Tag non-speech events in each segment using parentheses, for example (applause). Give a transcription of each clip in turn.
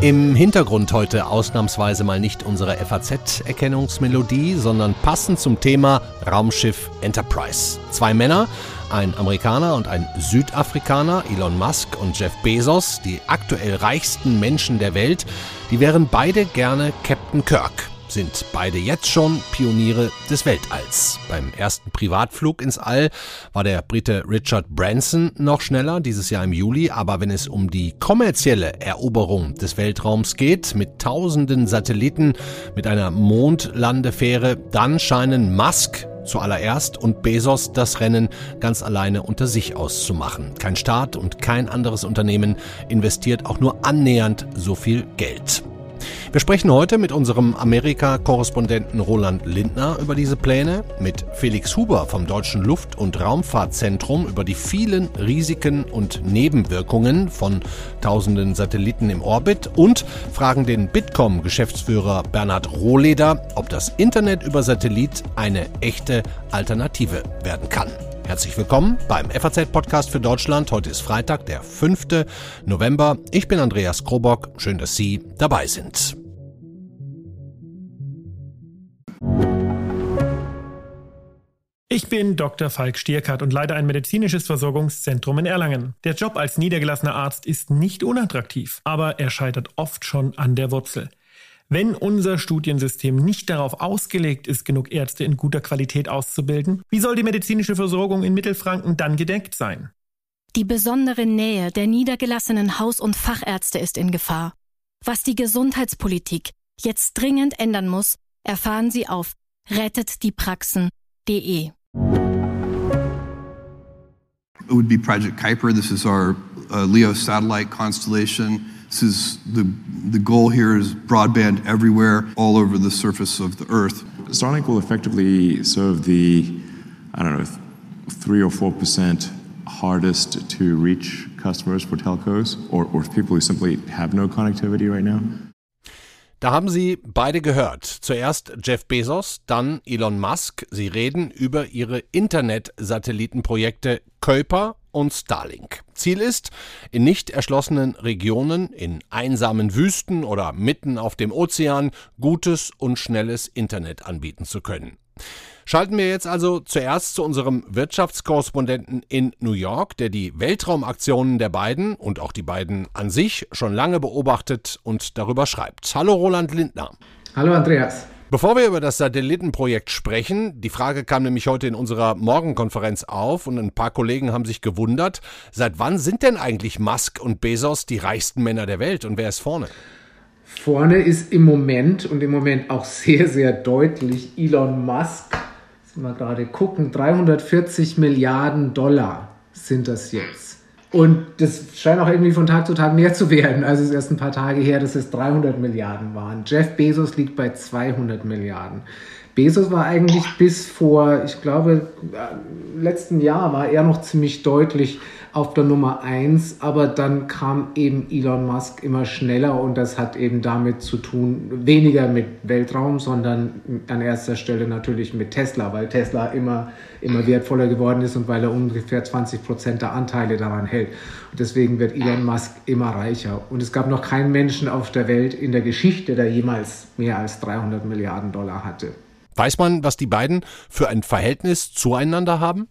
Im Hintergrund heute ausnahmsweise mal nicht unsere FAZ-Erkennungsmelodie, sondern passend zum Thema Raumschiff Enterprise. Zwei Männer, ein Amerikaner und ein Südafrikaner, Elon Musk und Jeff Bezos, die aktuell reichsten Menschen der Welt, die wären beide gerne Captain Kirk sind beide jetzt schon Pioniere des Weltalls. Beim ersten Privatflug ins All war der Brite Richard Branson noch schneller, dieses Jahr im Juli, aber wenn es um die kommerzielle Eroberung des Weltraums geht, mit tausenden Satelliten, mit einer Mondlandefähre, dann scheinen Musk zuallererst und Bezos das Rennen ganz alleine unter sich auszumachen. Kein Staat und kein anderes Unternehmen investiert auch nur annähernd so viel Geld. Wir sprechen heute mit unserem Amerika-Korrespondenten Roland Lindner über diese Pläne, mit Felix Huber vom Deutschen Luft- und Raumfahrtzentrum über die vielen Risiken und Nebenwirkungen von tausenden Satelliten im Orbit und fragen den Bitkom-Geschäftsführer Bernhard Rohleder, ob das Internet über Satellit eine echte Alternative werden kann. Herzlich willkommen beim FAZ-Podcast für Deutschland. Heute ist Freitag, der 5. November. Ich bin Andreas Krobock. Schön, dass Sie dabei sind. Ich bin Dr. Falk Stierkart und leite ein medizinisches Versorgungszentrum in Erlangen. Der Job als niedergelassener Arzt ist nicht unattraktiv, aber er scheitert oft schon an der Wurzel. Wenn unser Studiensystem nicht darauf ausgelegt ist, genug Ärzte in guter Qualität auszubilden, wie soll die medizinische Versorgung in Mittelfranken dann gedeckt sein? Die besondere Nähe der niedergelassenen Haus- und Fachärzte ist in Gefahr. Was die Gesundheitspolitik jetzt dringend ändern muss, erfahren Sie auf rettetdiepraxen.de. It would be Project Kuiper. This is our uh, LEO satellite constellation. This is the, the goal here is broadband everywhere, all over the surface of the Earth. Starlink will effectively serve the, I don't know, three or four percent hardest to reach customers for telcos or, or people who simply have no connectivity right now. Da haben Sie beide gehört. Zuerst Jeff Bezos, dann Elon Musk. Sie reden über ihre Internet-Satellitenprojekte Kuiper und Starlink. Ziel ist, in nicht erschlossenen Regionen, in einsamen Wüsten oder mitten auf dem Ozean gutes und schnelles Internet anbieten zu können. Schalten wir jetzt also zuerst zu unserem Wirtschaftskorrespondenten in New York, der die Weltraumaktionen der beiden und auch die beiden an sich schon lange beobachtet und darüber schreibt. Hallo Roland Lindner. Hallo Andreas. Bevor wir über das Satellitenprojekt sprechen, die Frage kam nämlich heute in unserer Morgenkonferenz auf und ein paar Kollegen haben sich gewundert, seit wann sind denn eigentlich Musk und Bezos die reichsten Männer der Welt und wer ist vorne? Vorne ist im Moment und im Moment auch sehr, sehr deutlich Elon Musk mal gerade gucken, 340 Milliarden Dollar sind das jetzt. Und das scheint auch irgendwie von Tag zu Tag mehr zu werden. Also es ist erst ein paar Tage her, dass es 300 Milliarden waren. Jeff Bezos liegt bei 200 Milliarden. Bezos war eigentlich bis vor, ich glaube, äh, letzten Jahr war er noch ziemlich deutlich auf der Nummer 1, aber dann kam eben Elon Musk immer schneller und das hat eben damit zu tun, weniger mit Weltraum, sondern an erster Stelle natürlich mit Tesla, weil Tesla immer, immer wertvoller geworden ist und weil er ungefähr 20 Prozent der Anteile daran hält. Und deswegen wird Elon Musk immer reicher. Und es gab noch keinen Menschen auf der Welt in der Geschichte, der jemals mehr als 300 Milliarden Dollar hatte. Weiß man, was die beiden für ein Verhältnis zueinander haben?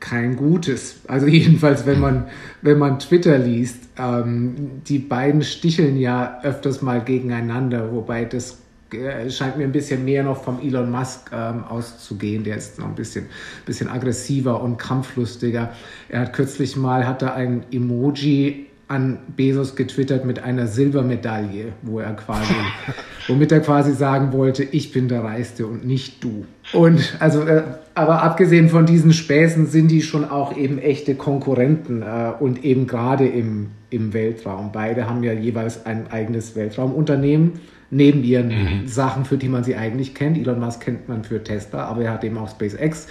Kein gutes. Also (laughs) jedenfalls, wenn man, wenn man Twitter liest, ähm, die beiden sticheln ja öfters mal gegeneinander, wobei das äh, scheint mir ein bisschen mehr noch vom Elon Musk ähm, auszugehen. Der ist noch ein bisschen, bisschen aggressiver und kampflustiger. Er hat kürzlich mal, hat er ein Emoji an Bezos getwittert mit einer Silbermedaille, wo er quasi, (laughs) womit er quasi sagen wollte, ich bin der Reichste und nicht du. Und also, äh, aber abgesehen von diesen Späßen sind die schon auch eben echte Konkurrenten äh, und eben gerade im, im Weltraum. Beide haben ja jeweils ein eigenes Weltraumunternehmen neben ihren mhm. Sachen, für die man sie eigentlich kennt. Elon Musk kennt man für Tesla, aber er hat eben auch SpaceX.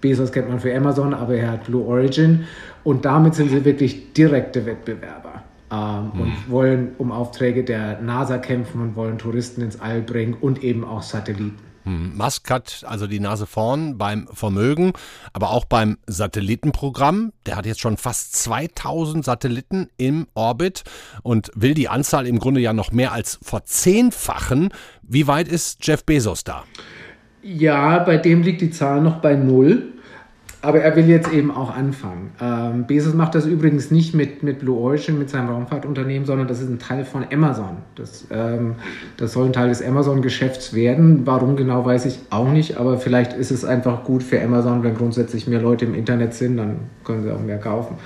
Bezos kennt man für Amazon, aber er hat Blue Origin. Und damit sind sie wirklich direkte Wettbewerber ähm, mhm. und wollen um Aufträge der NASA kämpfen und wollen Touristen ins All bringen und eben auch Satelliten. Hm, Musk hat also die Nase vorn beim Vermögen, aber auch beim Satellitenprogramm. Der hat jetzt schon fast 2000 Satelliten im Orbit und will die Anzahl im Grunde ja noch mehr als verzehnfachen. Wie weit ist Jeff Bezos da? Ja, bei dem liegt die Zahl noch bei null. Aber er will jetzt eben auch anfangen. Ähm, Bezos macht das übrigens nicht mit, mit Blue Origin, mit seinem Raumfahrtunternehmen, sondern das ist ein Teil von Amazon. Das, ähm, das soll ein Teil des Amazon-Geschäfts werden. Warum genau, weiß ich auch nicht. Aber vielleicht ist es einfach gut für Amazon, wenn grundsätzlich mehr Leute im Internet sind, dann können sie auch mehr kaufen.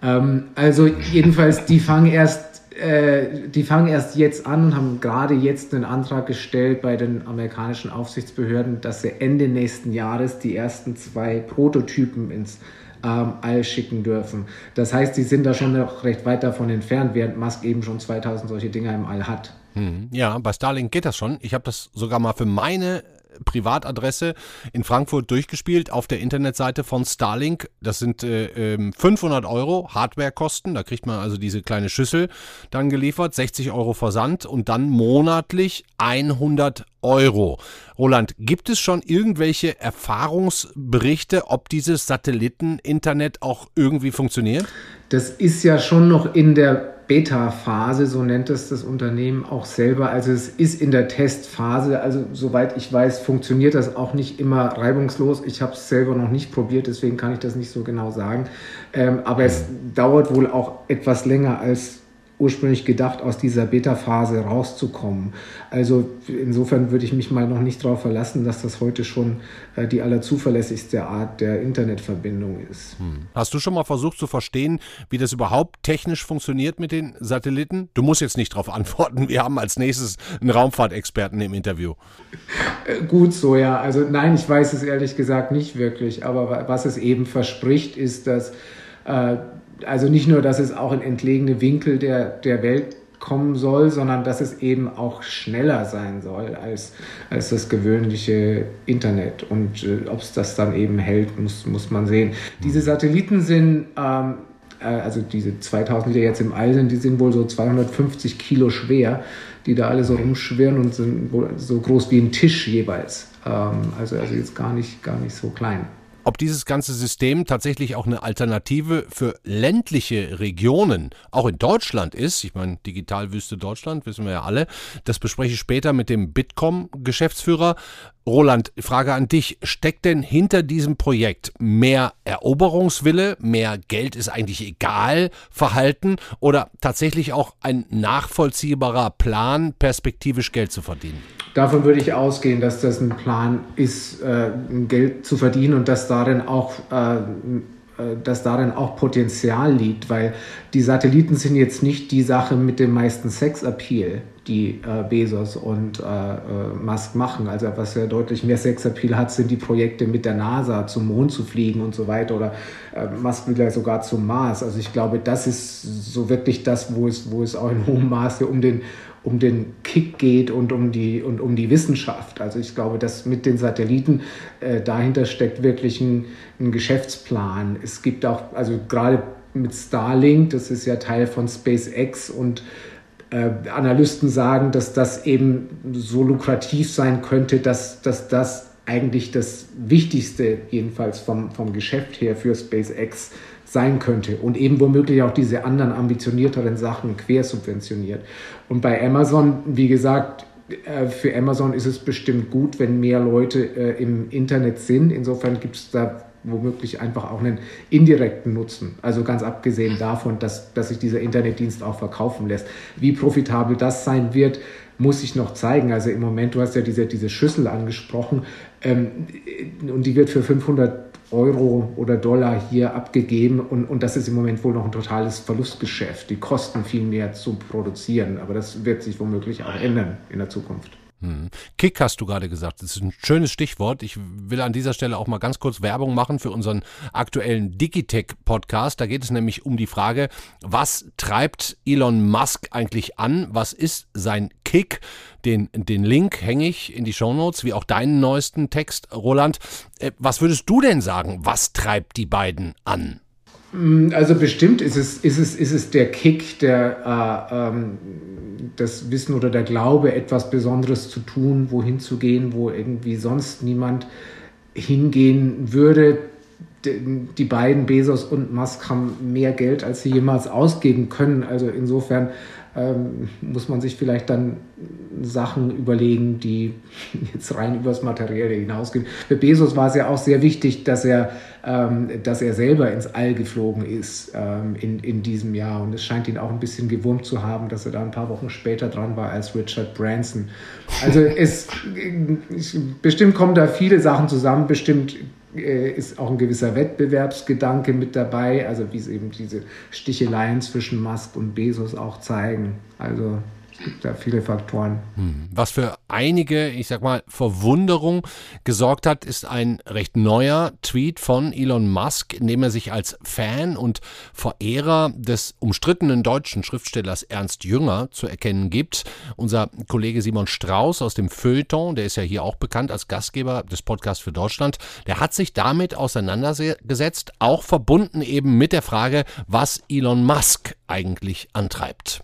Ähm, also jedenfalls, die fangen erst äh, die fangen erst jetzt an und haben gerade jetzt einen Antrag gestellt bei den amerikanischen Aufsichtsbehörden, dass sie Ende nächsten Jahres die ersten zwei Prototypen ins ähm, All schicken dürfen. Das heißt, sie sind da schon noch recht weit davon entfernt, während Musk eben schon 2000 solche Dinger im All hat. Hm, ja, bei Starlink geht das schon. Ich habe das sogar mal für meine Privatadresse in Frankfurt durchgespielt auf der Internetseite von Starlink. Das sind äh, 500 ähm, Euro Hardwarekosten. Da kriegt man also diese kleine Schüssel dann geliefert, 60 Euro Versand und dann monatlich 100 Euro. Roland, gibt es schon irgendwelche Erfahrungsberichte, ob dieses Satelliteninternet auch irgendwie funktioniert? Das ist ja schon noch in der Beta-Phase, so nennt es das Unternehmen auch selber. Also es ist in der Testphase. Also soweit ich weiß, funktioniert das auch nicht immer reibungslos. Ich habe es selber noch nicht probiert, deswegen kann ich das nicht so genau sagen. Ähm, aber es dauert wohl auch etwas länger als ursprünglich gedacht, aus dieser Beta-Phase rauszukommen. Also insofern würde ich mich mal noch nicht darauf verlassen, dass das heute schon äh, die allerzuverlässigste Art der Internetverbindung ist. Hm. Hast du schon mal versucht zu verstehen, wie das überhaupt technisch funktioniert mit den Satelliten? Du musst jetzt nicht darauf (laughs) antworten. Wir haben als nächstes einen Raumfahrtexperten im Interview. Äh, gut so, ja. Also nein, ich weiß es ehrlich gesagt nicht wirklich. Aber was es eben verspricht, ist, dass äh, also nicht nur, dass es auch in entlegene Winkel der, der Welt kommen soll, sondern dass es eben auch schneller sein soll als, als das gewöhnliche Internet. Und äh, ob es das dann eben hält, muss, muss man sehen. Diese Satelliten sind, ähm, äh, also diese 2000, die jetzt im All sind, die sind wohl so 250 Kilo schwer, die da alle so rumschwirren und sind so groß wie ein Tisch jeweils. Ähm, also, also jetzt gar nicht, gar nicht so klein ob dieses ganze System tatsächlich auch eine Alternative für ländliche Regionen, auch in Deutschland ist. Ich meine, Digitalwüste Deutschland, wissen wir ja alle. Das bespreche ich später mit dem Bitkom-Geschäftsführer. Roland, Frage an dich. Steckt denn hinter diesem Projekt mehr Eroberungswille, mehr Geld ist eigentlich egal, Verhalten oder tatsächlich auch ein nachvollziehbarer Plan, perspektivisch Geld zu verdienen? Davon würde ich ausgehen, dass das ein Plan ist, äh, Geld zu verdienen und dass darin auch äh, äh, dass darin auch Potenzial liegt, weil die Satelliten sind jetzt nicht die Sache mit dem meisten Sexappeal, die äh, Bezos und äh, äh, Musk machen. Also was ja deutlich mehr Sexappeal hat, sind die Projekte mit der NASA zum Mond zu fliegen und so weiter oder äh, Musk will ja sogar zum Mars. Also ich glaube, das ist so wirklich das, wo es, wo es auch in hohem Maße um den um den Kick geht und um die, und um die Wissenschaft. Also ich glaube, dass mit den Satelliten äh, dahinter steckt wirklich ein, ein Geschäftsplan. Es gibt auch, also gerade mit Starlink, das ist ja Teil von SpaceX und äh, Analysten sagen, dass das eben so lukrativ sein könnte, dass, dass das eigentlich das Wichtigste, jedenfalls vom, vom Geschäft her für SpaceX sein könnte und eben womöglich auch diese anderen ambitionierteren Sachen quersubventioniert. Und bei Amazon, wie gesagt, äh, für Amazon ist es bestimmt gut, wenn mehr Leute äh, im Internet sind. Insofern gibt es da womöglich einfach auch einen indirekten Nutzen. Also ganz abgesehen davon, dass, dass sich dieser Internetdienst auch verkaufen lässt. Wie profitabel das sein wird, muss ich noch zeigen. Also im Moment, du hast ja diese, diese Schüssel angesprochen ähm, und die wird für 500 Euro oder Dollar hier abgegeben und, und das ist im Moment wohl noch ein totales Verlustgeschäft. Die kosten viel mehr zu produzieren, aber das wird sich womöglich auch ändern in der Zukunft. Hm. Kick hast du gerade gesagt. Das ist ein schönes Stichwort. Ich will an dieser Stelle auch mal ganz kurz Werbung machen für unseren aktuellen Digitech-Podcast. Da geht es nämlich um die Frage, was treibt Elon Musk eigentlich an? Was ist sein Kick? Den, den Link hänge ich in die Shownotes, wie auch deinen neuesten Text, Roland. Äh, was würdest du denn sagen? Was treibt die beiden an? Mm, also bestimmt ist es, ist es, ist es der Kick, der, äh, ähm, das Wissen oder der Glaube, etwas Besonderes zu tun, wohin zu gehen, wo irgendwie sonst niemand hingehen würde. Die beiden, Bezos und Musk, haben mehr Geld, als sie jemals ausgeben können. Also insofern ähm, muss man sich vielleicht dann Sachen überlegen, die (laughs) jetzt rein übers Materielle hinausgehen. Für Bezos war es ja auch sehr wichtig, dass er, ähm, dass er selber ins All geflogen ist ähm, in, in diesem Jahr. Und es scheint ihn auch ein bisschen gewurmt zu haben, dass er da ein paar Wochen später dran war als Richard Branson. Also es (laughs) bestimmt kommen da viele Sachen zusammen. Bestimmt ist auch ein gewisser Wettbewerbsgedanke mit dabei, also wie es eben diese Sticheleien zwischen Musk und Bezos auch zeigen. Also gibt da viele Faktoren. Hm. Was für einige, ich sag mal, Verwunderung gesorgt hat, ist ein recht neuer Tweet von Elon Musk, in dem er sich als Fan und Verehrer des umstrittenen deutschen Schriftstellers Ernst Jünger zu erkennen gibt. Unser Kollege Simon Strauß aus dem Feuilleton, der ist ja hier auch bekannt als Gastgeber des Podcasts für Deutschland, der hat sich damit auseinandergesetzt, auch verbunden eben mit der Frage, was Elon Musk eigentlich antreibt.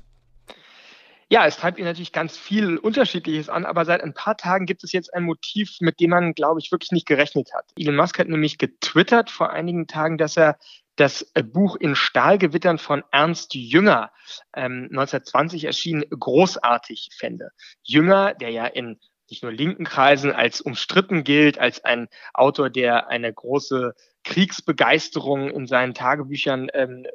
Ja, es treibt ihn natürlich ganz viel Unterschiedliches an, aber seit ein paar Tagen gibt es jetzt ein Motiv, mit dem man, glaube ich, wirklich nicht gerechnet hat. Elon Musk hat nämlich getwittert vor einigen Tagen, dass er das Buch in Stahlgewittern von Ernst Jünger, ähm, 1920 erschienen, großartig fände. Jünger, der ja in nicht nur linken Kreisen als umstritten gilt, als ein Autor, der eine große Kriegsbegeisterung in seinen Tagebüchern ähm, äh,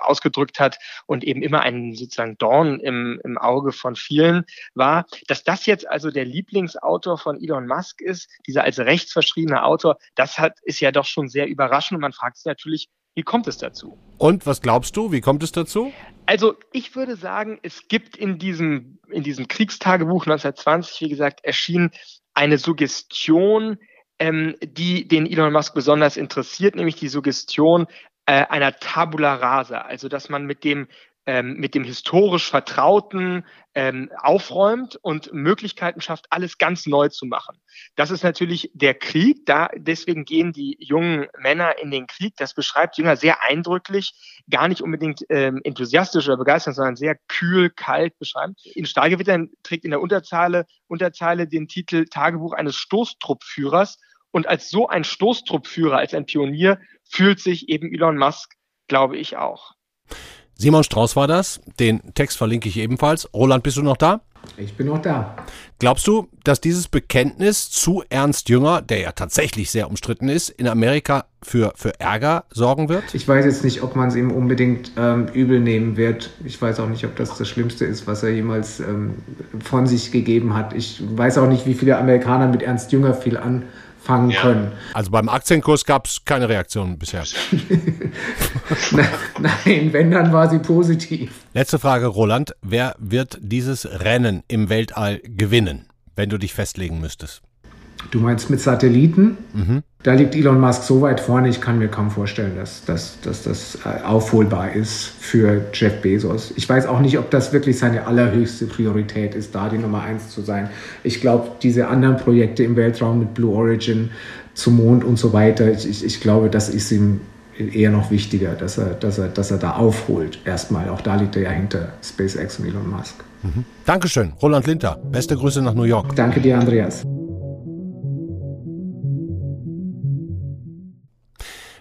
ausgedrückt hat und eben immer ein sozusagen Dorn im, im Auge von vielen war. Dass das jetzt also der Lieblingsautor von Elon Musk ist, dieser als rechtsverschriebene Autor, das hat, ist ja doch schon sehr überraschend und man fragt sich natürlich, wie kommt es dazu? Und was glaubst du, wie kommt es dazu? Also ich würde sagen, es gibt in diesem, in diesem Kriegstagebuch 1920, wie gesagt, erschien eine Suggestion, ähm, die den Elon Musk besonders interessiert, nämlich die Suggestion äh, einer Tabula rasa, also dass man mit dem ähm, mit dem historisch Vertrauten ähm, aufräumt und Möglichkeiten schafft, alles ganz neu zu machen. Das ist natürlich der Krieg. Da, deswegen gehen die jungen Männer in den Krieg. Das beschreibt Jünger sehr eindrücklich, gar nicht unbedingt ähm, enthusiastisch oder begeistert, sondern sehr kühl, kalt beschreibt. In Stahlgewittern trägt in der Unterzeile, Unterzeile den Titel Tagebuch eines Stoßtruppführers. Und als so ein Stoßtruppführer, als ein Pionier, fühlt sich eben Elon Musk, glaube ich, auch. Simon Strauß war das. Den Text verlinke ich ebenfalls. Roland, bist du noch da? Ich bin noch da. Glaubst du, dass dieses Bekenntnis zu Ernst Jünger, der ja tatsächlich sehr umstritten ist, in Amerika für, für Ärger sorgen wird? Ich weiß jetzt nicht, ob man es ihm unbedingt ähm, übel nehmen wird. Ich weiß auch nicht, ob das das Schlimmste ist, was er jemals ähm, von sich gegeben hat. Ich weiß auch nicht, wie viele Amerikaner mit Ernst Jünger viel an fangen ja. können. Also beim Aktienkurs gab es keine Reaktion bisher. (laughs) Nein, wenn, dann war sie positiv. Letzte Frage, Roland. Wer wird dieses Rennen im Weltall gewinnen, wenn du dich festlegen müsstest? Du meinst mit Satelliten? Mhm. Da liegt Elon Musk so weit vorne, ich kann mir kaum vorstellen, dass, dass, dass das äh, aufholbar ist für Jeff Bezos. Ich weiß auch nicht, ob das wirklich seine allerhöchste Priorität ist, da die Nummer eins zu sein. Ich glaube, diese anderen Projekte im Weltraum mit Blue Origin zum Mond und so weiter, ich, ich glaube, das ist ihm eher noch wichtiger, dass er, dass er, dass er da aufholt. Erstmal, auch da liegt er ja hinter SpaceX und Elon Musk. Mhm. Dankeschön, Roland Linter. Beste Grüße nach New York. Danke dir, Andreas.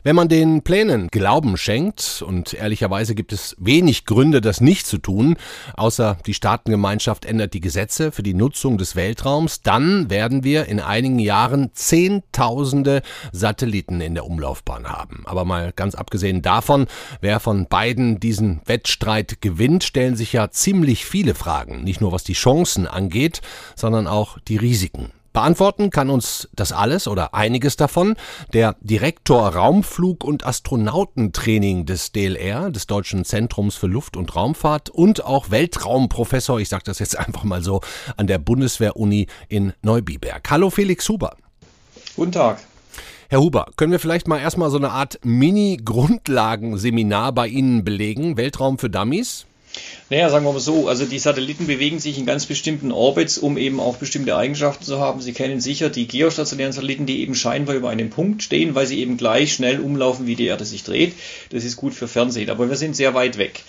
Wenn man den Plänen Glauben schenkt, und ehrlicherweise gibt es wenig Gründe, das nicht zu tun, außer die Staatengemeinschaft ändert die Gesetze für die Nutzung des Weltraums, dann werden wir in einigen Jahren Zehntausende Satelliten in der Umlaufbahn haben. Aber mal ganz abgesehen davon, wer von beiden diesen Wettstreit gewinnt, stellen sich ja ziemlich viele Fragen, nicht nur was die Chancen angeht, sondern auch die Risiken. Beantworten kann uns das alles oder einiges davon der Direktor Raumflug und Astronautentraining des DLR, des Deutschen Zentrums für Luft- und Raumfahrt und auch Weltraumprofessor, ich sage das jetzt (laughs) einfach mal so, an der Bundeswehr-Uni in Neubiberg. Hallo Felix Huber. Guten Tag. Herr Huber, können wir vielleicht mal erstmal so eine Art Mini-Grundlagenseminar bei Ihnen belegen? Weltraum für Dummies? Naja, sagen wir mal so, also die Satelliten bewegen sich in ganz bestimmten Orbits, um eben auch bestimmte Eigenschaften zu haben. Sie kennen sicher die geostationären Satelliten, die eben scheinbar über einem Punkt stehen, weil sie eben gleich schnell umlaufen, wie die Erde sich dreht. Das ist gut für Fernsehen, aber wir sind sehr weit weg.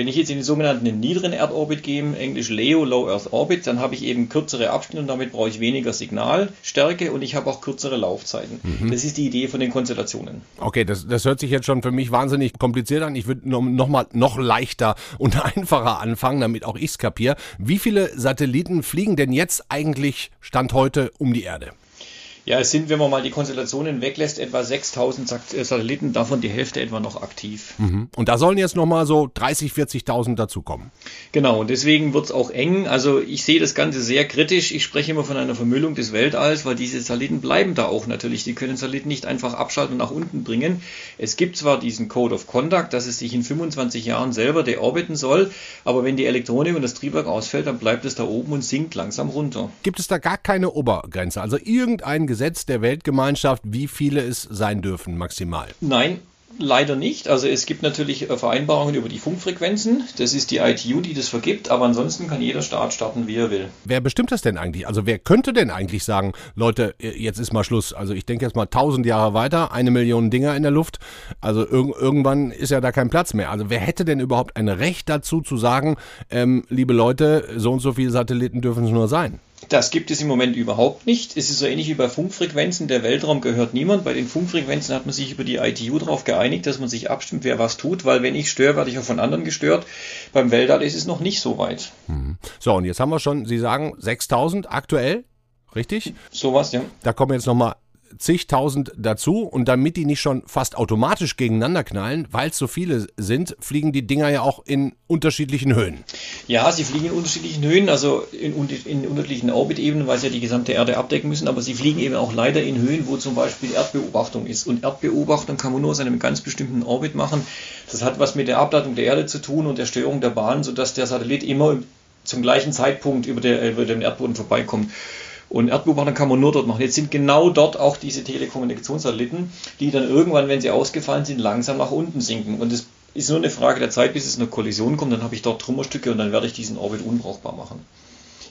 Wenn ich jetzt in den sogenannten niederen Erdorbit gehe, englisch LEO, Low Earth Orbit, dann habe ich eben kürzere Abstände und damit brauche ich weniger Signalstärke und ich habe auch kürzere Laufzeiten. Mhm. Das ist die Idee von den Konstellationen. Okay, das, das hört sich jetzt schon für mich wahnsinnig kompliziert an. Ich würde noch, noch mal noch leichter (laughs) und einfacher anfangen, damit auch ich es kapiere. Wie viele Satelliten fliegen denn jetzt eigentlich Stand heute um die Erde? Ja, es sind, wenn man mal die Konstellationen weglässt, etwa 6000 äh, Satelliten, davon die Hälfte etwa noch aktiv. Mhm. Und da sollen jetzt nochmal so 30.000, 40.000 dazukommen. Genau, und deswegen wird es auch eng. Also ich sehe das Ganze sehr kritisch. Ich spreche immer von einer Vermüllung des Weltalls, weil diese Satelliten bleiben da auch natürlich. Die können Satelliten nicht einfach abschalten und nach unten bringen. Es gibt zwar diesen Code of Conduct, dass es sich in 25 Jahren selber deorbiten soll, aber wenn die Elektronik und das Triebwerk ausfällt, dann bleibt es da oben und sinkt langsam runter. Gibt es da gar keine Obergrenze? Also irgendein Gesetz der Weltgemeinschaft, wie viele es sein dürfen maximal? Nein, Leider nicht. Also es gibt natürlich äh, Vereinbarungen über die Funkfrequenzen. Das ist die ITU, die das vergibt, aber ansonsten kann jeder Staat starten, wie er will. Wer bestimmt das denn eigentlich? Also wer könnte denn eigentlich sagen, Leute, äh, jetzt ist mal Schluss. Also ich denke jetzt mal tausend Jahre weiter, eine Million Dinger in der Luft. Also irg irgendwann ist ja da kein Platz mehr. Also wer hätte denn überhaupt ein Recht dazu zu sagen, ähm, liebe Leute, so und so viele Satelliten dürfen es nur sein? Das gibt es im Moment überhaupt nicht. Es ist so ähnlich wie bei Funkfrequenzen. Der Weltraum gehört niemand. Bei den Funkfrequenzen hat man sich über die ITU darauf geeinigt, dass man sich abstimmt, wer was tut, weil wenn ich störe, werde ich auch von anderen gestört. Beim Weltall ist es noch nicht so weit. Mhm. So, und jetzt haben wir schon, Sie sagen 6000 aktuell, richtig? Sowas, ja. Da kommen jetzt nochmal zigtausend dazu und damit die nicht schon fast automatisch gegeneinander knallen, weil es so viele sind, fliegen die Dinger ja auch in unterschiedlichen Höhen. Ja, sie fliegen in unterschiedlichen Höhen, also in, in unterschiedlichen Orbitebenen, weil sie ja die gesamte Erde abdecken müssen, aber sie fliegen eben auch leider in Höhen, wo zum Beispiel Erdbeobachtung ist. Und Erdbeobachtung kann man nur aus einem ganz bestimmten Orbit machen. Das hat was mit der Ableitung der Erde zu tun und der Störung der Bahn, sodass der Satellit immer zum gleichen Zeitpunkt über, der, über den Erdboden vorbeikommt. Und Erdbeobachtungen kann man nur dort machen. Jetzt sind genau dort auch diese Telekommunikationssatelliten, die dann irgendwann, wenn sie ausgefallen sind, langsam nach unten sinken. Und es ist nur eine Frage der Zeit, bis es eine Kollision kommt. Dann habe ich dort Trümmerstücke und dann werde ich diesen Orbit unbrauchbar machen.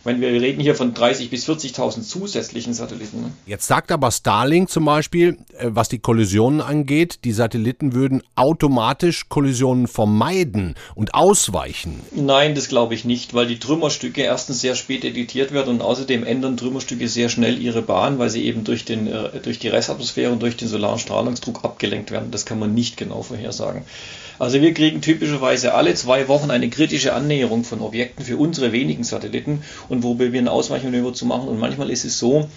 Meine, wir reden hier von 30.000 bis 40.000 zusätzlichen Satelliten. Ne? Jetzt sagt aber Starlink zum Beispiel, äh, was die Kollisionen angeht, die Satelliten würden automatisch Kollisionen vermeiden und ausweichen. Nein, das glaube ich nicht, weil die Trümmerstücke erstens sehr spät editiert werden und außerdem ändern Trümmerstücke sehr schnell ihre Bahn, weil sie eben durch, den, äh, durch die Restatmosphäre und durch den solaren Strahlungsdruck abgelenkt werden. Das kann man nicht genau vorhersagen. Also wir kriegen typischerweise alle zwei Wochen eine kritische Annäherung von Objekten für unsere wenigen Satelliten und wo wir ein Ausweichmanöver zu machen. Und manchmal ist es so,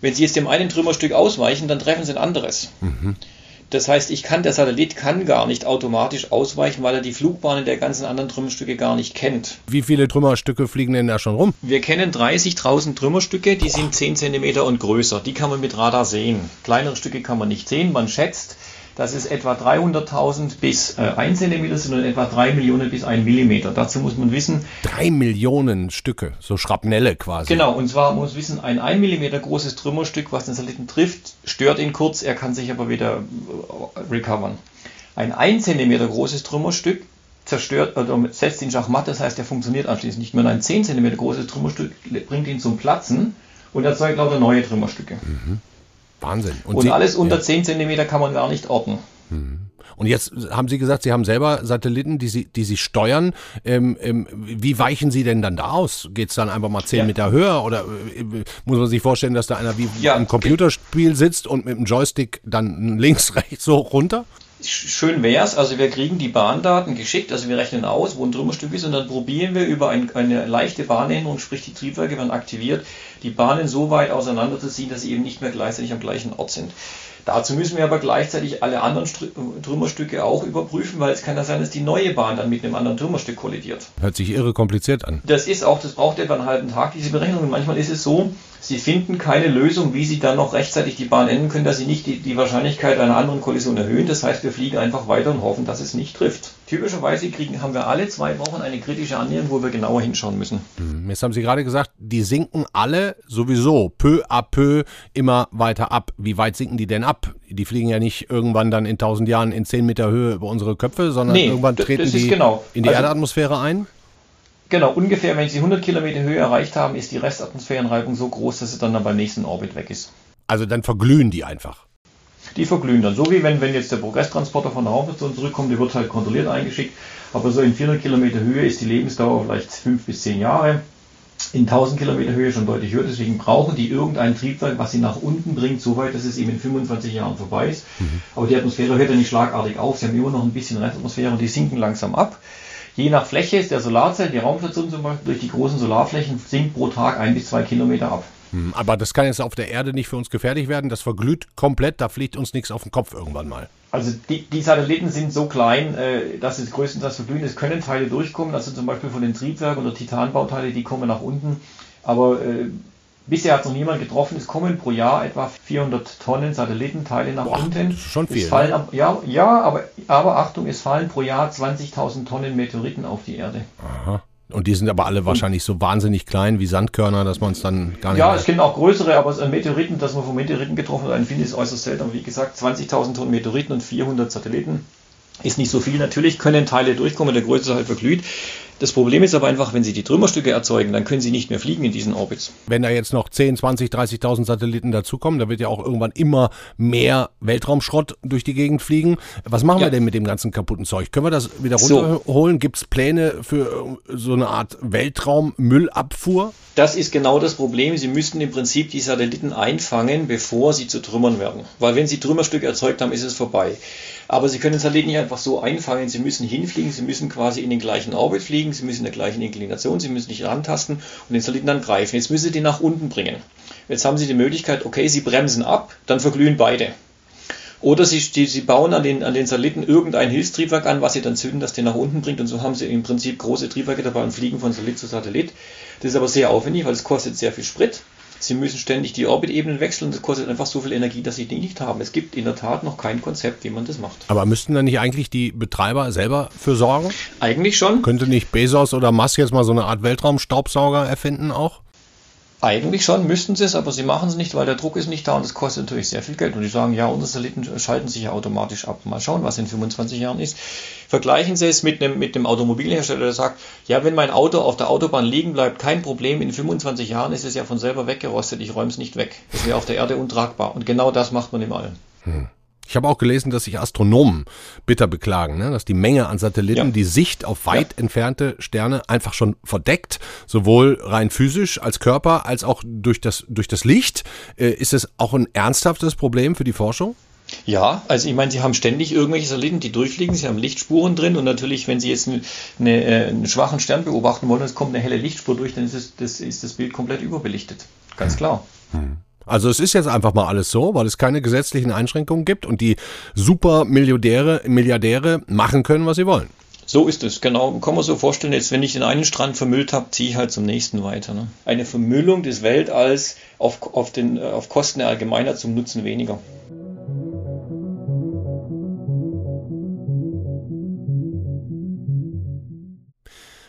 wenn Sie jetzt dem einen Trümmerstück ausweichen, dann treffen Sie ein anderes. Mhm. Das heißt, ich kann, der Satellit kann gar nicht automatisch ausweichen, weil er die Flugbahnen der ganzen anderen Trümmerstücke gar nicht kennt. Wie viele Trümmerstücke fliegen denn da schon rum? Wir kennen 30.000 Trümmerstücke, die sind 10 cm und größer. Die kann man mit Radar sehen. Kleinere Stücke kann man nicht sehen. Man schätzt, dass es etwa 300.000 bis äh, 1 cm sind und etwa 3 Millionen bis 1 mm. Dazu muss man wissen. 3 Millionen Stücke, so Schrapnelle quasi. Genau, und zwar muss man wissen, ein 1 mm großes Trümmerstück, was den Satelliten trifft, stört ihn kurz, er kann sich aber wieder äh, recovern. Ein 1 cm großes Trümmerstück zerstört oder setzt ihn Schachmatt, das heißt, er funktioniert anschließend nicht mehr. Ein 10 cm großes Trümmerstück bringt ihn zum Platzen und erzeugt lauter neue Trümmerstücke. Mhm. Wahnsinn. Und, und Sie, alles unter ja. 10 cm kann man gar nicht orten. Hm. Und jetzt haben Sie gesagt, Sie haben selber Satelliten, die Sie, die Sie steuern. Ähm, ähm, wie weichen Sie denn dann da aus? Geht es dann einfach mal 10 ja. Meter höher? Oder äh, muss man sich vorstellen, dass da einer wie ja. im Computerspiel sitzt und mit dem Joystick dann links, (laughs) rechts so runter? Schön wär's, also wir kriegen die Bahndaten geschickt, also wir rechnen aus, wo ein Trümmerstück ist und dann probieren wir über ein, eine leichte Bahnänderung, sprich die Triebwerke werden aktiviert, die Bahnen so weit auseinanderzuziehen, dass sie eben nicht mehr gleichzeitig am gleichen Ort sind. Dazu müssen wir aber gleichzeitig alle anderen Trümmerstücke auch überprüfen, weil es kann ja sein, dass die neue Bahn dann mit einem anderen Trümmerstück kollidiert. Hört sich irre kompliziert an. Das ist auch, das braucht etwa einen halben Tag, diese Berechnung. Und manchmal ist es so, Sie finden keine Lösung, wie Sie dann noch rechtzeitig die Bahn enden können, dass Sie nicht die, die Wahrscheinlichkeit einer anderen Kollision erhöhen. Das heißt, wir fliegen einfach weiter und hoffen, dass es nicht trifft. Typischerweise kriegen, haben wir alle zwei Wochen eine kritische Annäherung, wo wir genauer hinschauen müssen. Hm, jetzt haben Sie gerade gesagt, die sinken alle sowieso peu à peu immer weiter ab. Wie weit sinken die denn ab? Die fliegen ja nicht irgendwann dann in tausend Jahren in zehn Meter Höhe über unsere Köpfe, sondern nee, irgendwann treten die genau. in die also, Erdatmosphäre ein? Genau, ungefähr, wenn Sie 100 Kilometer Höhe erreicht haben, ist die Restatmosphärenreibung so groß, dass sie dann, dann beim nächsten Orbit weg ist. Also dann verglühen die einfach. Die verglühen dann. So wie wenn, wenn jetzt der Progresstransporter von der Raumstation zurückkommt, der wird halt kontrolliert eingeschickt. Aber so in 400 Kilometer Höhe ist die Lebensdauer vielleicht 5 bis 10 Jahre. In 1000 Kilometer Höhe schon deutlich höher. Deswegen brauchen die irgendein Triebwerk, was sie nach unten bringt, so weit, dass es eben in 25 Jahren vorbei ist. Mhm. Aber die Atmosphäre hört ja nicht schlagartig auf. Sie haben immer noch ein bisschen Restatmosphäre und die sinken langsam ab. Je nach Fläche ist der Solarzelle, die Raumstation zum Beispiel, durch die großen Solarflächen sinkt pro Tag ein bis zwei Kilometer ab. Hm, aber das kann jetzt auf der Erde nicht für uns gefährlich werden. Das verglüht komplett, da fliegt uns nichts auf den Kopf irgendwann mal. Also die, die Satelliten sind so klein, äh, dass es größtenteils verglühen. Es können Teile durchkommen, also zum Beispiel von den Triebwerken oder Titanbauteile, die kommen nach unten. Aber äh, bisher hat noch niemand getroffen. Es kommen pro Jahr etwa 400 Tonnen Satellitenteile nach Boah, unten. Das ist schon viel. Es fallen, ne? ja, ja aber, aber Achtung, es fallen pro Jahr 20.000 Tonnen Meteoriten auf die Erde. Aha. Und die sind aber alle wahrscheinlich so wahnsinnig klein wie Sandkörner, dass man es dann gar nicht. Ja, es gibt auch größere, aber ein Meteoriten, dass man von Meteoriten getroffen hat, ein Film ist äußerst selten. Wie gesagt, 20.000 Tonnen Meteoriten und 400 Satelliten ist nicht so viel. Natürlich können Teile durchkommen, der Größe halt verglüht. Das Problem ist aber einfach, wenn Sie die Trümmerstücke erzeugen, dann können Sie nicht mehr fliegen in diesen Orbits. Wenn da jetzt noch 10, 20, 30.000 Satelliten dazukommen, da wird ja auch irgendwann immer mehr Weltraumschrott durch die Gegend fliegen. Was machen ja. wir denn mit dem ganzen kaputten Zeug? Können wir das wieder runterholen? So. Gibt es Pläne für so eine Art Weltraummüllabfuhr? Das ist genau das Problem. Sie müssten im Prinzip die Satelliten einfangen, bevor sie zu Trümmern werden. Weil wenn Sie Trümmerstücke erzeugt haben, ist es vorbei. Aber Sie können Satelliten nicht einfach so einfangen. Sie müssen hinfliegen, Sie müssen quasi in den gleichen Orbit fliegen, Sie müssen in der gleichen Inklination, Sie müssen nicht rantasten und den Satelliten dann greifen. Jetzt müssen Sie den nach unten bringen. Jetzt haben Sie die Möglichkeit, okay, Sie bremsen ab, dann verglühen beide. Oder sie, sie bauen an den, an den Satelliten irgendein Hilfstriebwerk an, was sie dann zünden, das den nach unten bringt. Und so haben sie im Prinzip große Triebwerke dabei und fliegen von Satellit zu Satellit. Das ist aber sehr aufwendig, weil es kostet sehr viel Sprit. Sie müssen ständig die Orbitebenen wechseln. Das kostet einfach so viel Energie, dass sie die nicht haben. Es gibt in der Tat noch kein Konzept, wie man das macht. Aber müssten dann nicht eigentlich die Betreiber selber für sorgen? Eigentlich schon. Könnte nicht Bezos oder Musk jetzt mal so eine Art Weltraumstaubsauger erfinden auch? Eigentlich schon, müssten sie es, aber sie machen es nicht, weil der Druck ist nicht da und es kostet natürlich sehr viel Geld. Und die sagen, ja, unsere Satelliten schalten sich ja automatisch ab. Mal schauen, was in 25 Jahren ist. Vergleichen Sie es mit einem, mit dem Automobilhersteller, der sagt, ja, wenn mein Auto auf der Autobahn liegen bleibt, kein Problem, in 25 Jahren ist es ja von selber weggerostet, ich räume es nicht weg. Das wäre auf der Erde untragbar. Und genau das macht man im All. Hm. Ich habe auch gelesen, dass sich Astronomen bitter beklagen, ne? dass die Menge an Satelliten ja. die Sicht auf weit ja. entfernte Sterne einfach schon verdeckt, sowohl rein physisch als Körper als auch durch das, durch das Licht. Äh, ist es auch ein ernsthaftes Problem für die Forschung? Ja, also ich meine, Sie haben ständig irgendwelche Satelliten, die durchfliegen, Sie haben Lichtspuren drin und natürlich, wenn Sie jetzt eine, eine, äh, einen schwachen Stern beobachten wollen und es kommt eine helle Lichtspur durch, dann ist, es, das, ist das Bild komplett überbelichtet. Ganz klar. Hm. Also es ist jetzt einfach mal alles so, weil es keine gesetzlichen Einschränkungen gibt und die Supermilliardäre Milliardäre machen können, was sie wollen. So ist es, genau. Kann man so vorstellen, jetzt wenn ich den einen Strand vermüllt habe, ziehe ich halt zum nächsten weiter. Ne? Eine Vermüllung des Weltalls auf, auf, den, auf Kosten der Allgemeinheit zum Nutzen weniger.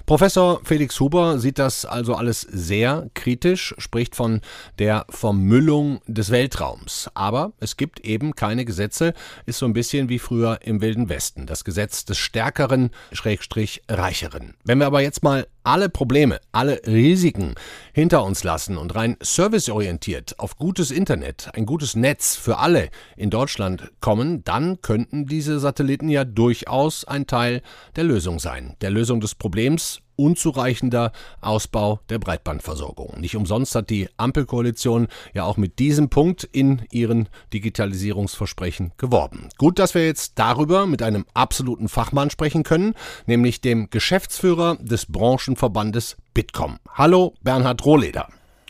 Professor Felix Huber sieht das also alles sehr kritisch, spricht von der Vermüllung des Weltraums. Aber es gibt eben keine Gesetze, ist so ein bisschen wie früher im Wilden Westen, das Gesetz des Stärkeren, Schrägstrich Reicheren. Wenn wir aber jetzt mal alle Probleme, alle Risiken hinter uns lassen und rein serviceorientiert auf gutes Internet, ein gutes Netz für alle in Deutschland kommen, dann könnten diese Satelliten ja durchaus ein Teil der Lösung sein. Der Lösung des Problems unzureichender Ausbau der Breitbandversorgung. Nicht umsonst hat die Ampelkoalition ja auch mit diesem Punkt in ihren Digitalisierungsversprechen geworben. Gut, dass wir jetzt darüber mit einem absoluten Fachmann sprechen können, nämlich dem Geschäftsführer des Branchenverbandes Bitkom. Hallo, Bernhard Rohleder.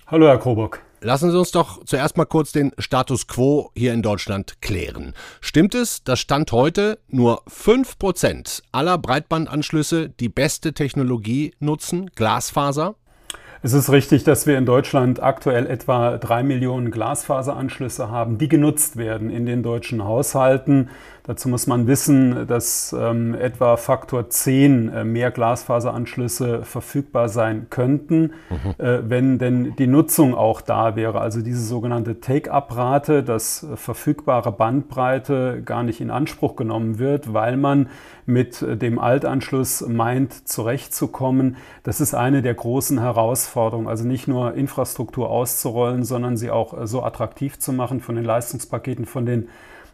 Hallo, Herr Krobock. Lassen Sie uns doch zuerst mal kurz den Status quo hier in Deutschland klären. Stimmt es, dass Stand heute nur 5% aller Breitbandanschlüsse die beste Technologie nutzen, Glasfaser? Es ist richtig, dass wir in Deutschland aktuell etwa drei Millionen Glasfaseranschlüsse haben, die genutzt werden in den deutschen Haushalten. Dazu muss man wissen, dass ähm, etwa Faktor 10 äh, mehr Glasfaseranschlüsse verfügbar sein könnten, mhm. äh, wenn denn die Nutzung auch da wäre. Also diese sogenannte Take-up-Rate, dass äh, verfügbare Bandbreite gar nicht in Anspruch genommen wird, weil man mit äh, dem Altanschluss meint, zurechtzukommen. Das ist eine der großen Herausforderungen. Also nicht nur Infrastruktur auszurollen, sondern sie auch äh, so attraktiv zu machen von den Leistungspaketen, von den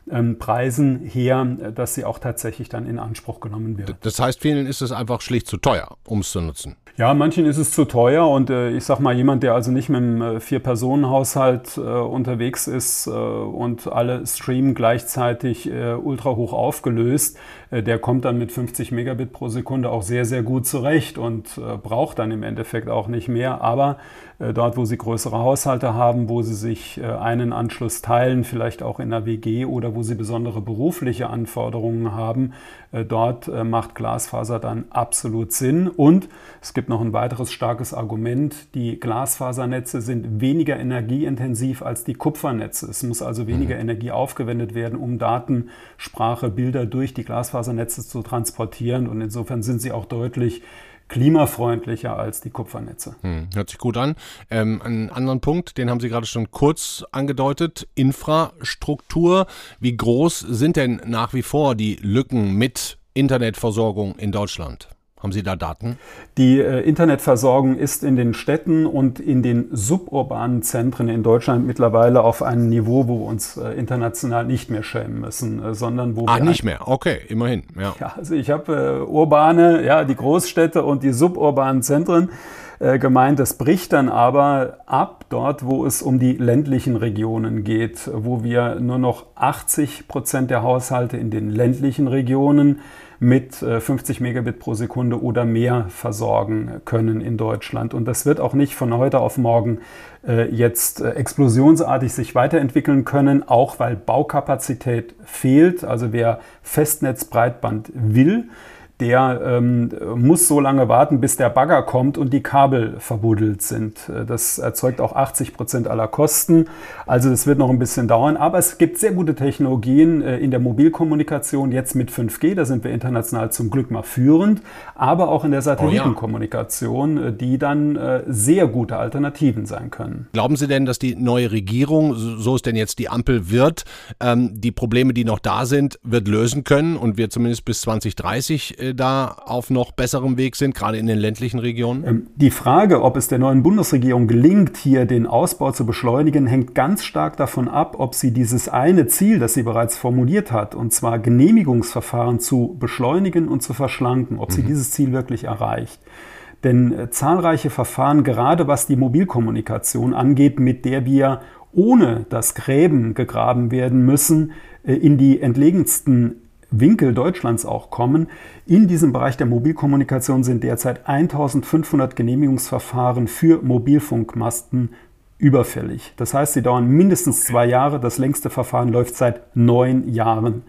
ähm, Preisen her, dass sie auch tatsächlich dann in Anspruch genommen wird. Das heißt, vielen ist es einfach schlicht zu teuer, um es zu nutzen. Ja, manchen ist es zu teuer und äh, ich sag mal, jemand, der also nicht mit einem äh, Vier-Personen-Haushalt äh, unterwegs ist äh, und alle streamen gleichzeitig äh, ultra hoch aufgelöst, äh, der kommt dann mit 50 Megabit pro Sekunde auch sehr, sehr gut zurecht und braucht dann im Endeffekt auch nicht mehr. Aber dort, wo sie größere Haushalte haben, wo sie sich einen Anschluss teilen, vielleicht auch in der WG oder wo sie besondere berufliche Anforderungen haben, dort macht Glasfaser dann absolut Sinn. Und es gibt gibt noch ein weiteres starkes Argument. Die Glasfasernetze sind weniger energieintensiv als die Kupfernetze. Es muss also weniger mhm. Energie aufgewendet werden, um Daten, Sprache, Bilder durch die Glasfasernetze zu transportieren. Und insofern sind sie auch deutlich klimafreundlicher als die Kupfernetze. Hm, hört sich gut an. Ähm, einen anderen Punkt, den haben Sie gerade schon kurz angedeutet, Infrastruktur. Wie groß sind denn nach wie vor die Lücken mit Internetversorgung in Deutschland? Haben Sie da Daten? Die äh, Internetversorgung ist in den Städten und in den suburbanen Zentren in Deutschland mittlerweile auf einem Niveau, wo wir uns äh, international nicht mehr schämen müssen, äh, sondern wo ah, wir. Ah, nicht mehr, okay, immerhin. Ja, ja also ich habe äh, urbane, ja, die Großstädte und die suburbanen Zentren äh, gemeint. Das bricht dann aber ab dort, wo es um die ländlichen Regionen geht, wo wir nur noch 80 Prozent der Haushalte in den ländlichen Regionen mit 50 äh, Megabit pro Sekunde oder mehr versorgen können in Deutschland. Und das wird auch nicht von heute auf morgen äh, jetzt äh, explosionsartig sich weiterentwickeln können, auch weil Baukapazität fehlt. Also wer Festnetzbreitband will, der ähm, muss so lange warten, bis der Bagger kommt und die Kabel verbuddelt sind. Äh, das erzeugt auch 80 Prozent aller Kosten. Also das wird noch ein bisschen dauern. Aber es gibt sehr gute Technologien äh, in der Mobilkommunikation, jetzt mit 5G, da sind wir international zum Glück mal führend, aber auch in der Satellitenkommunikation, oh ja. Äh, die dann äh, sehr gute Alternativen sein können. Glauben Sie denn, dass die neue Regierung, so es denn jetzt die Ampel wird, ähm, die Probleme, die noch da sind, wird lösen können und wir zumindest bis 2030 äh, da auf noch besserem Weg sind, gerade in den ländlichen Regionen? Ähm, die Frage, ob es der neuen Bundesregierung gelingt, hier den Ausbau zu beschleunigen, hängt ganz stark davon ab, ob sie dieses eine Ziel, das sie bereits formuliert hat, und zwar Genehmigungsverfahren zu beschleunigen und zu verschlanken, ob mhm. sie dieses Ziel wirklich erreicht. Denn äh, zahlreiche Verfahren, gerade was die Mobilkommunikation angeht, mit der wir ohne dass Gräben gegraben werden müssen, äh, in die entlegensten Winkel Deutschlands auch kommen. In diesem Bereich der Mobilkommunikation sind derzeit 1500 Genehmigungsverfahren für Mobilfunkmasten überfällig. Das heißt, sie dauern mindestens zwei Jahre. Das längste Verfahren läuft seit neun Jahren.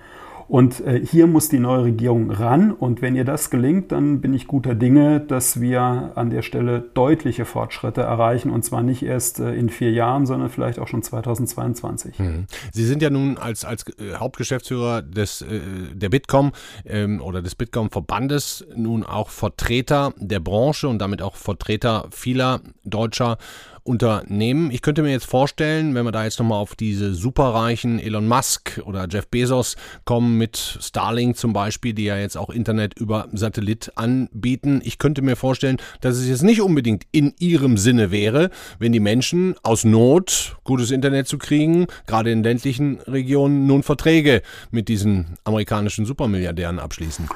Und äh, hier muss die neue Regierung ran. Und wenn ihr das gelingt, dann bin ich guter Dinge, dass wir an der Stelle deutliche Fortschritte erreichen. Und zwar nicht erst äh, in vier Jahren, sondern vielleicht auch schon 2022. Mhm. Sie sind ja nun als, als äh, Hauptgeschäftsführer des, äh, der Bitkom ähm, oder des Bitkom-Verbandes nun auch Vertreter der Branche und damit auch Vertreter vieler deutscher Unternehmen. Ich könnte mir jetzt vorstellen, wenn wir da jetzt nochmal auf diese superreichen Elon Musk oder Jeff Bezos kommen mit Starlink zum Beispiel, die ja jetzt auch Internet über Satellit anbieten. Ich könnte mir vorstellen, dass es jetzt nicht unbedingt in ihrem Sinne wäre, wenn die Menschen aus Not gutes Internet zu kriegen, gerade in ländlichen Regionen nun Verträge mit diesen amerikanischen Supermilliardären abschließen.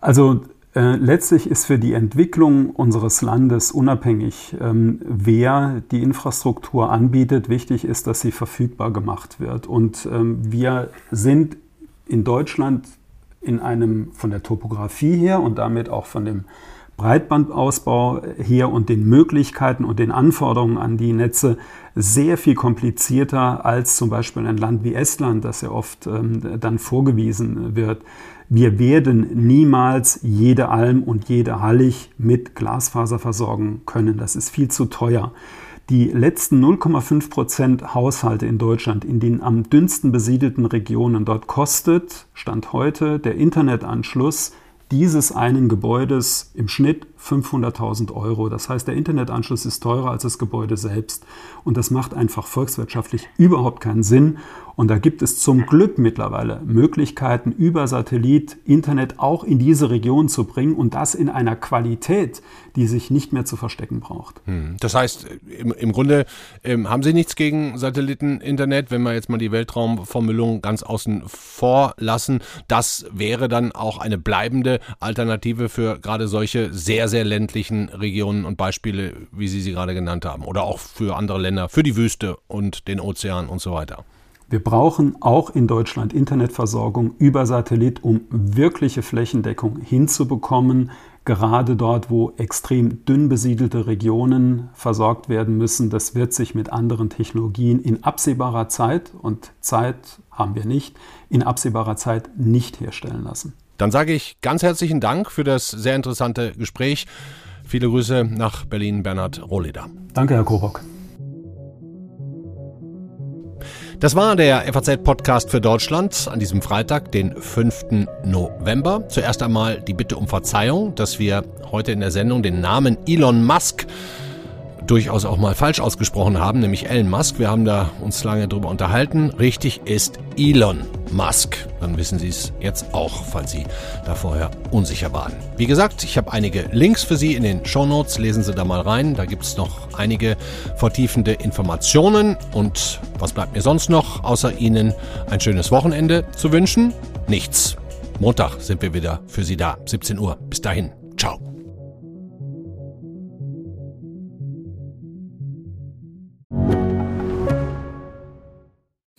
Also letztlich ist für die Entwicklung unseres Landes unabhängig, ähm, wer die Infrastruktur anbietet, wichtig ist, dass sie verfügbar gemacht wird. Und ähm, wir sind in Deutschland in einem von der Topografie her und damit auch von dem Breitbandausbau her und den Möglichkeiten und den Anforderungen an die Netze sehr viel komplizierter als zum Beispiel ein Land wie Estland, das ja oft ähm, dann vorgewiesen wird. Wir werden niemals jede Alm und jede Hallig mit Glasfaser versorgen können. Das ist viel zu teuer. Die letzten 0,5 Prozent Haushalte in Deutschland in den am dünnsten besiedelten Regionen, dort kostet, Stand heute, der Internetanschluss dieses einen Gebäudes im Schnitt 500.000 Euro. Das heißt, der Internetanschluss ist teurer als das Gebäude selbst. Und das macht einfach volkswirtschaftlich überhaupt keinen Sinn. Und da gibt es zum Glück mittlerweile Möglichkeiten, über Satellit Internet auch in diese Region zu bringen und das in einer Qualität, die sich nicht mehr zu verstecken braucht. Hm. Das heißt, im, im Grunde ähm, haben Sie nichts gegen Satelliten-Internet, wenn wir jetzt mal die Weltraumformulierung ganz außen vor lassen. Das wäre dann auch eine bleibende Alternative für gerade solche sehr, sehr ländlichen Regionen und Beispiele, wie Sie sie gerade genannt haben. Oder auch für andere Länder, für die Wüste und den Ozean und so weiter. Wir brauchen auch in Deutschland Internetversorgung über Satellit, um wirkliche Flächendeckung hinzubekommen. Gerade dort, wo extrem dünn besiedelte Regionen versorgt werden müssen, das wird sich mit anderen Technologien in absehbarer Zeit, und Zeit haben wir nicht, in absehbarer Zeit nicht herstellen lassen. Dann sage ich ganz herzlichen Dank für das sehr interessante Gespräch. Viele Grüße nach Berlin, Bernhard Rohleder. Danke, Herr Kobock. Das war der FAZ-Podcast für Deutschland an diesem Freitag, den 5. November. Zuerst einmal die Bitte um Verzeihung, dass wir heute in der Sendung den Namen Elon Musk durchaus auch mal falsch ausgesprochen haben, nämlich Elon Musk. Wir haben da uns lange drüber unterhalten. Richtig ist Elon Musk. Dann wissen Sie es jetzt auch, falls Sie da vorher unsicher waren. Wie gesagt, ich habe einige Links für Sie in den Show Notes. Lesen Sie da mal rein. Da gibt es noch einige vertiefende Informationen. Und was bleibt mir sonst noch, außer Ihnen ein schönes Wochenende zu wünschen? Nichts. Montag sind wir wieder für Sie da. 17 Uhr. Bis dahin. Ciao.